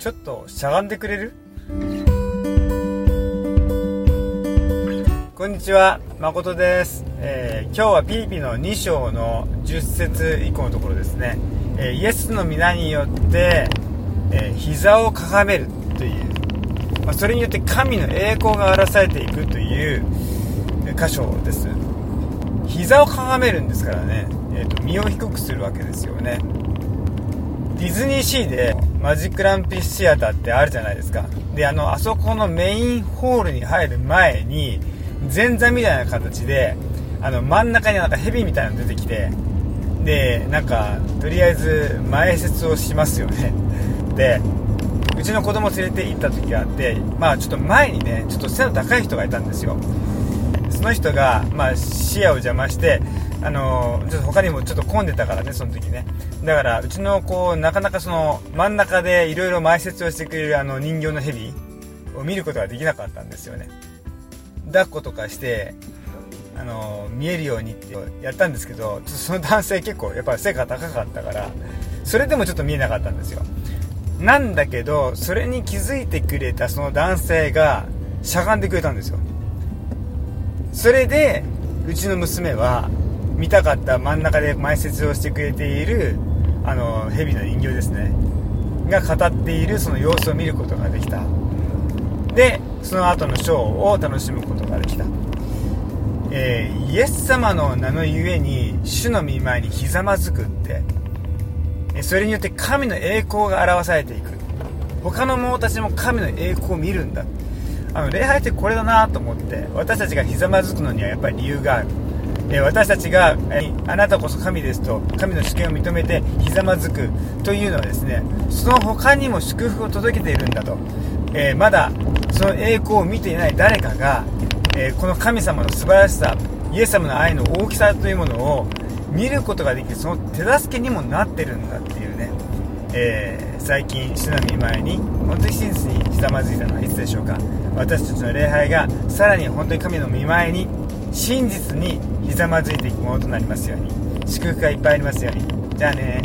ちょっとしゃがんでくれる？こんにちは誠です、えー、今日はピリピの2章の10節以降のところですね、えー、イエスの皆によって、えー、膝をかがめるという、まあ、それによって神の栄光が表されていくという箇所です。膝をかがめるんですからね、えーと身を低くするわけですよね。ディズニーシーでマジックランピシアターってあるじゃないですか。で、あの、あそこのメインホールに入る前に、前座みたいな形で、あの、真ん中になんか蛇みたいなの出てきて、で、なんか、とりあえず前説をしますよね。で、うちの子供連れて行った時があって、まあちょっと前にね、ちょっと背の高い人がいたんですよ。その人が、まあ視野を邪魔して、あのちょっと他にもちょっと混んでたからねその時ね。だからうちの子なかなかその真ん中でいろいろ埋設をしてくれるあの人形の蛇を見ることができなかったんですよね。抱っことかしてあの見えるようにってやったんですけどちょっとその男性結構やっぱ背が高かったからそれでもちょっと見えなかったんですよ。なんだけどそれに気づいてくれたその男性がしゃがんでくれたんですよ。それでうちの娘は見たかった真ん中で埋設をしてくれているあの蛇の人形ですね。が語っているその様子を見ることができた。でその後のショーを楽しむことができた、えー、イエス様の名のゆえに主の見舞いにひざまずくってそれによって神の栄光が表されていく。他の者たちも神の栄光を見るんだ。あの礼拝ってこれだなと思って私たちがひざまずくのにはやっぱり理由がある。え私たちが、えあなたこそ神ですと神の主権を認めてひざまずくというのはですねその他にも祝福を届けているんだと、えまだその栄光を見ていない誰かが、えこの神様の素晴らしさイエス様の愛の大きさというものを見ることができるその手助けにもなってるんだっていうね、えー、最近主の見前に本当に真実にひざまずいたのはいつでしょうか。私たちの礼拝がさらに本当に神の見前に真実にひざまずいていくものとなりますように。祝福がいっぱいありますように。じゃあね。